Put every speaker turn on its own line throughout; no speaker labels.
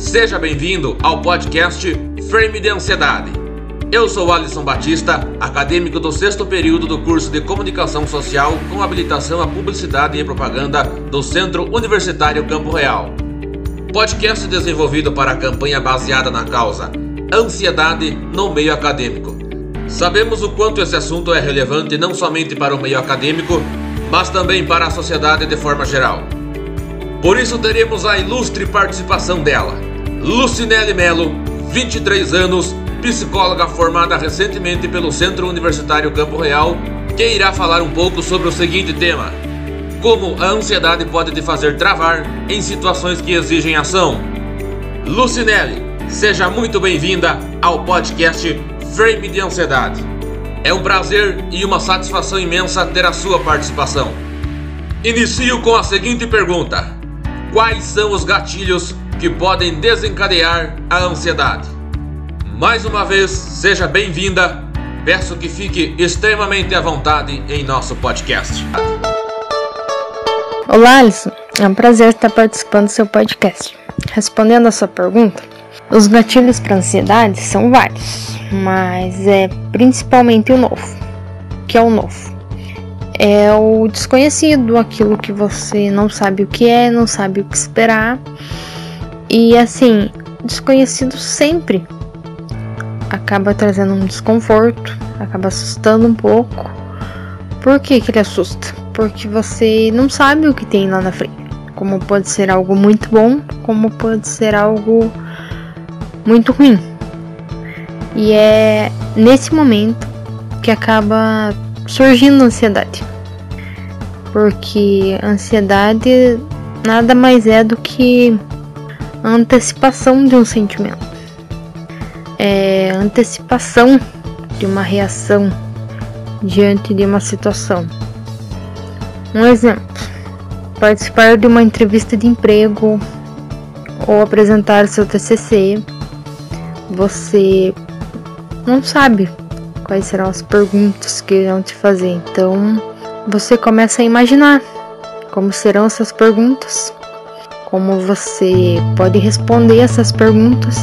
Seja bem-vindo ao podcast Frame de Ansiedade. Eu sou Alisson Batista, acadêmico do sexto período do curso de Comunicação Social com habilitação à Publicidade e Propaganda do Centro Universitário Campo Real. Podcast desenvolvido para a campanha baseada na causa Ansiedade no meio acadêmico. Sabemos o quanto esse assunto é relevante não somente para o meio acadêmico, mas também para a sociedade de forma geral. Por isso teremos a ilustre participação dela, Lucinele Melo, 23 anos, psicóloga formada recentemente pelo Centro Universitário Campo Real, que irá falar um pouco sobre o seguinte tema: Como a ansiedade pode te fazer travar em situações que exigem ação. Lucinele, seja muito bem-vinda ao podcast Frame de Ansiedade. É um prazer e uma satisfação imensa ter a sua participação. Inicio com a seguinte pergunta: Quais são os gatilhos que podem desencadear a ansiedade? Mais uma vez, seja bem-vinda. Peço que fique extremamente à vontade em nosso podcast.
Olá, Alisson. É um prazer estar participando do seu podcast. Respondendo a sua pergunta, os gatilhos para ansiedade são vários, mas é principalmente o novo. O que é o novo? É o desconhecido, aquilo que você não sabe o que é, não sabe o que esperar. E assim, desconhecido sempre acaba trazendo um desconforto, acaba assustando um pouco. Por que, que ele assusta? Porque você não sabe o que tem lá na frente. Como pode ser algo muito bom, como pode ser algo muito ruim. E é nesse momento que acaba surgindo a ansiedade. Porque a ansiedade nada mais é do que a antecipação de um sentimento. É a antecipação de uma reação diante de uma situação. Um exemplo: participar de uma entrevista de emprego ou apresentar seu TCC você não sabe quais serão as perguntas que irão te fazer. Então, você começa a imaginar como serão essas perguntas, como você pode responder essas perguntas.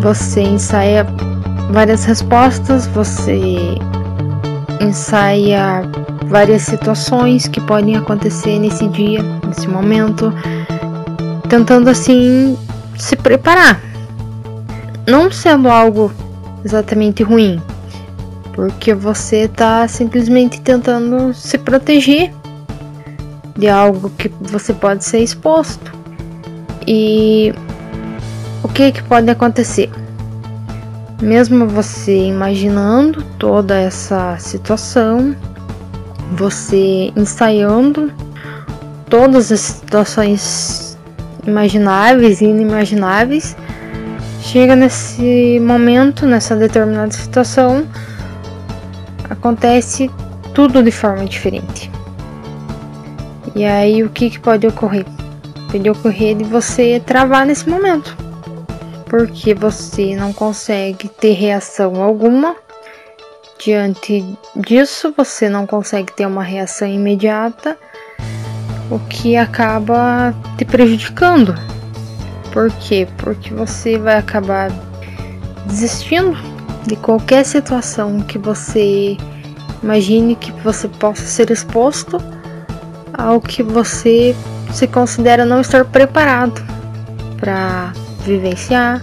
Você ensaia várias respostas, você ensaia várias situações que podem acontecer nesse dia, nesse momento, tentando assim se preparar não sendo algo exatamente ruim, porque você está simplesmente tentando se proteger de algo que você pode ser exposto. E o que, que pode acontecer? Mesmo você imaginando toda essa situação, você ensaiando todas as situações imagináveis e inimagináveis, chega nesse momento, nessa determinada situação, acontece tudo de forma diferente. E aí o que, que pode ocorrer? Pode ocorrer de você travar nesse momento. Porque você não consegue ter reação alguma. Diante disso, você não consegue ter uma reação imediata, o que acaba te prejudicando por quê? Porque você vai acabar desistindo de qualquer situação que você imagine que você possa ser exposto ao que você se considera não estar preparado para vivenciar,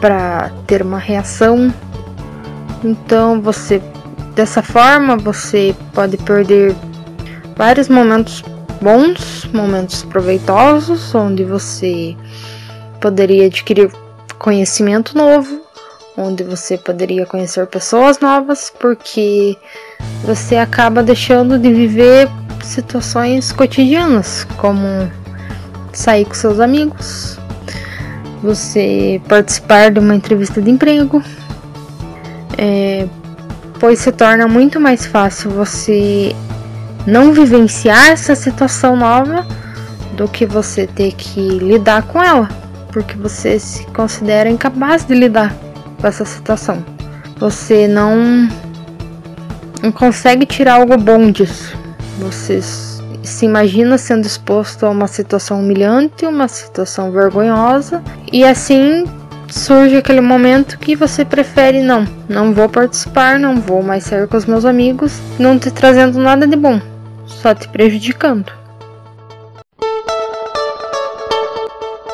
para ter uma reação. Então, você dessa forma você pode perder vários momentos bons, momentos proveitosos, onde você poderia adquirir conhecimento novo, onde você poderia conhecer pessoas novas, porque você acaba deixando de viver situações cotidianas, como sair com seus amigos, você participar de uma entrevista de emprego, é, pois se torna muito mais fácil você não vivenciar essa situação nova do que você ter que lidar com ela, porque você se considera incapaz de lidar com essa situação. Você não, não consegue tirar algo bom disso. Você se imagina sendo exposto a uma situação humilhante, uma situação vergonhosa, e assim surge aquele momento que você prefere não, não vou participar, não vou mais sair com os meus amigos, não te trazendo nada de bom, só te prejudicando.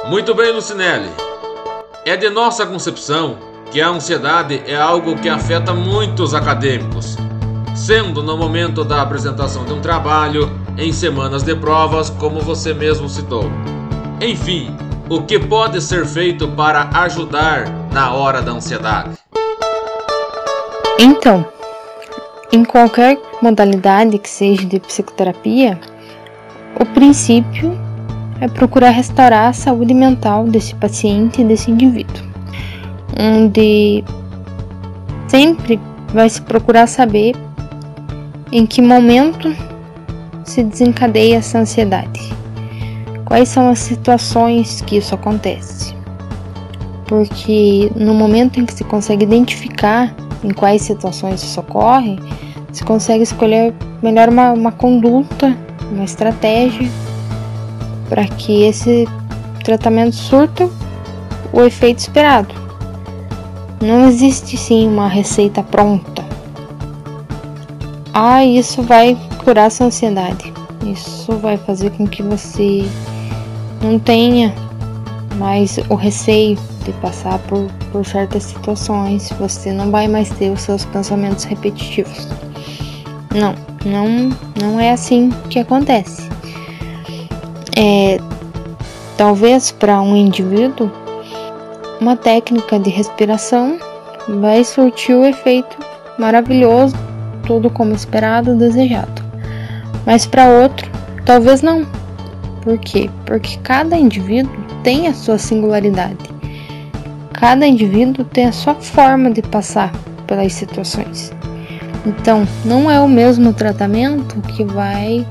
Muito bem, Lucinelli. É de nossa concepção que a ansiedade é algo que afeta muitos acadêmicos, sendo no momento da apresentação de um trabalho, em semanas de provas, como você mesmo citou. Enfim, o que pode ser feito para ajudar na hora da ansiedade?
Então, em qualquer modalidade que seja de psicoterapia, o princípio é procurar restaurar a saúde mental desse paciente desse indivíduo, onde sempre vai se procurar saber em que momento se desencadeia essa ansiedade, quais são as situações que isso acontece, porque no momento em que se consegue identificar em quais situações isso ocorre, se consegue escolher melhor uma, uma conduta, uma estratégia para que esse tratamento surta o efeito esperado. Não existe sim uma receita pronta. Ah, isso vai curar sua ansiedade. Isso vai fazer com que você não tenha mais o receio de passar por, por certas situações. Você não vai mais ter os seus pensamentos repetitivos. Não, não, não é assim que acontece é, talvez para um indivíduo, uma técnica de respiração vai surtir o efeito maravilhoso, tudo como esperado, desejado. Mas para outro, talvez não. Por quê? Porque cada indivíduo tem a sua singularidade. Cada indivíduo tem a sua forma de passar pelas situações. Então, não é o mesmo tratamento que vai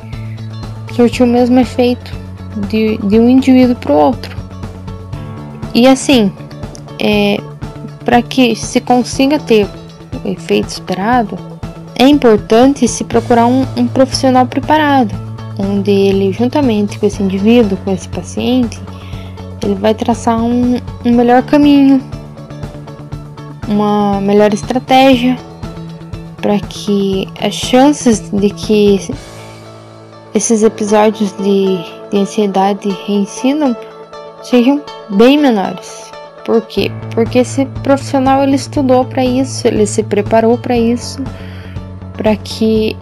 surtir o mesmo efeito de, de um indivíduo para o outro. E assim, é, para que se consiga ter o efeito esperado, é importante se procurar um, um profissional preparado, onde ele, juntamente com esse indivíduo, com esse paciente, ele vai traçar um, um melhor caminho, uma melhor estratégia para que as chances de que esses episódios de de ansiedade reincidam sejam bem menores. Por quê? Porque esse profissional ele estudou para isso, ele se preparou para isso, para que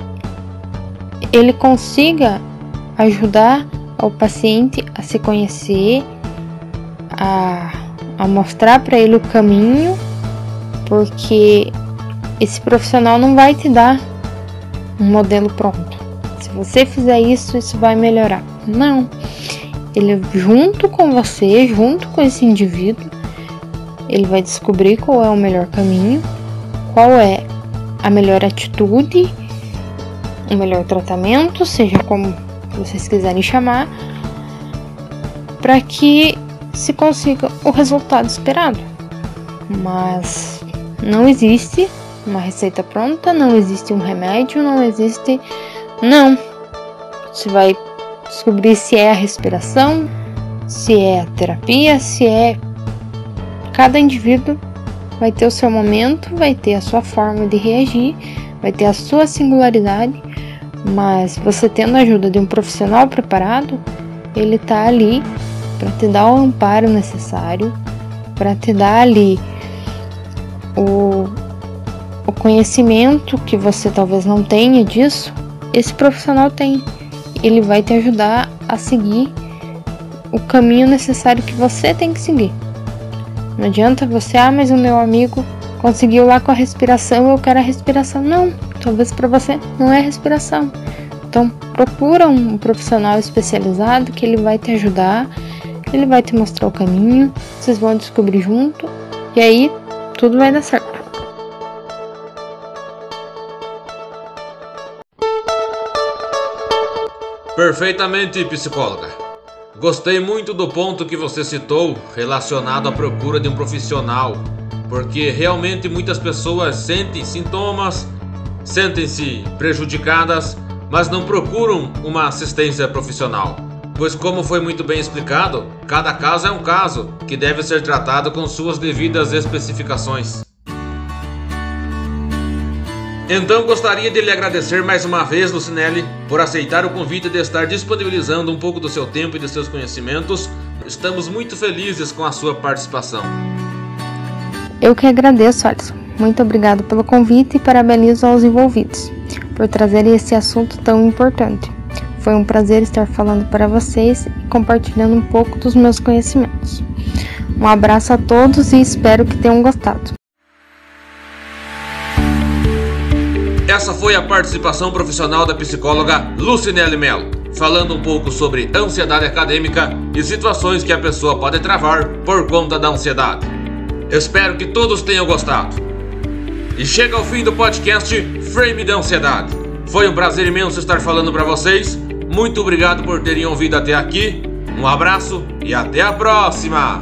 ele consiga ajudar o paciente a se conhecer, a, a mostrar para ele o caminho, porque esse profissional não vai te dar um modelo pronto. Se você fizer isso, isso vai melhorar. Não. Ele junto com você, junto com esse indivíduo, ele vai descobrir qual é o melhor caminho, qual é a melhor atitude, o melhor tratamento, seja como vocês quiserem chamar, para que se consiga o resultado esperado. Mas não existe uma receita pronta, não existe um remédio, não existe. Não. Você vai descobrir se é a respiração, se é a terapia, se é. Cada indivíduo vai ter o seu momento, vai ter a sua forma de reagir, vai ter a sua singularidade, mas você tendo a ajuda de um profissional preparado, ele tá ali para te dar o amparo necessário, para te dar ali o, o conhecimento que você talvez não tenha disso, esse profissional tem ele vai te ajudar a seguir o caminho necessário que você tem que seguir. Não adianta você, ah, mas o meu amigo conseguiu lá com a respiração, eu quero a respiração. Não, talvez para você não é respiração. Então procura um profissional especializado que ele vai te ajudar, ele vai te mostrar o caminho, vocês vão descobrir junto e aí tudo vai dar certo.
Perfeitamente, psicóloga. Gostei muito do ponto que você citou relacionado à procura de um profissional, porque realmente muitas pessoas sentem sintomas, sentem-se prejudicadas, mas não procuram uma assistência profissional. Pois, como foi muito bem explicado, cada caso é um caso que deve ser tratado com suas devidas especificações. Então gostaria de lhe agradecer mais uma vez, Lucinelli, por aceitar o convite de estar disponibilizando um pouco do seu tempo e de seus conhecimentos. Estamos muito felizes com a sua participação.
Eu que agradeço, Alisson. Muito obrigado pelo convite e parabenizo aos envolvidos por trazerem esse assunto tão importante. Foi um prazer estar falando para vocês e compartilhando um pouco dos meus conhecimentos. Um abraço a todos e espero que tenham gostado.
Essa foi a participação profissional da psicóloga Lucinelli Mello, falando um pouco sobre ansiedade acadêmica e situações que a pessoa pode travar por conta da ansiedade. Espero que todos tenham gostado. E chega ao fim do podcast Frame da Ansiedade. Foi um prazer imenso estar falando para vocês. Muito obrigado por terem ouvido até aqui. Um abraço e até a próxima!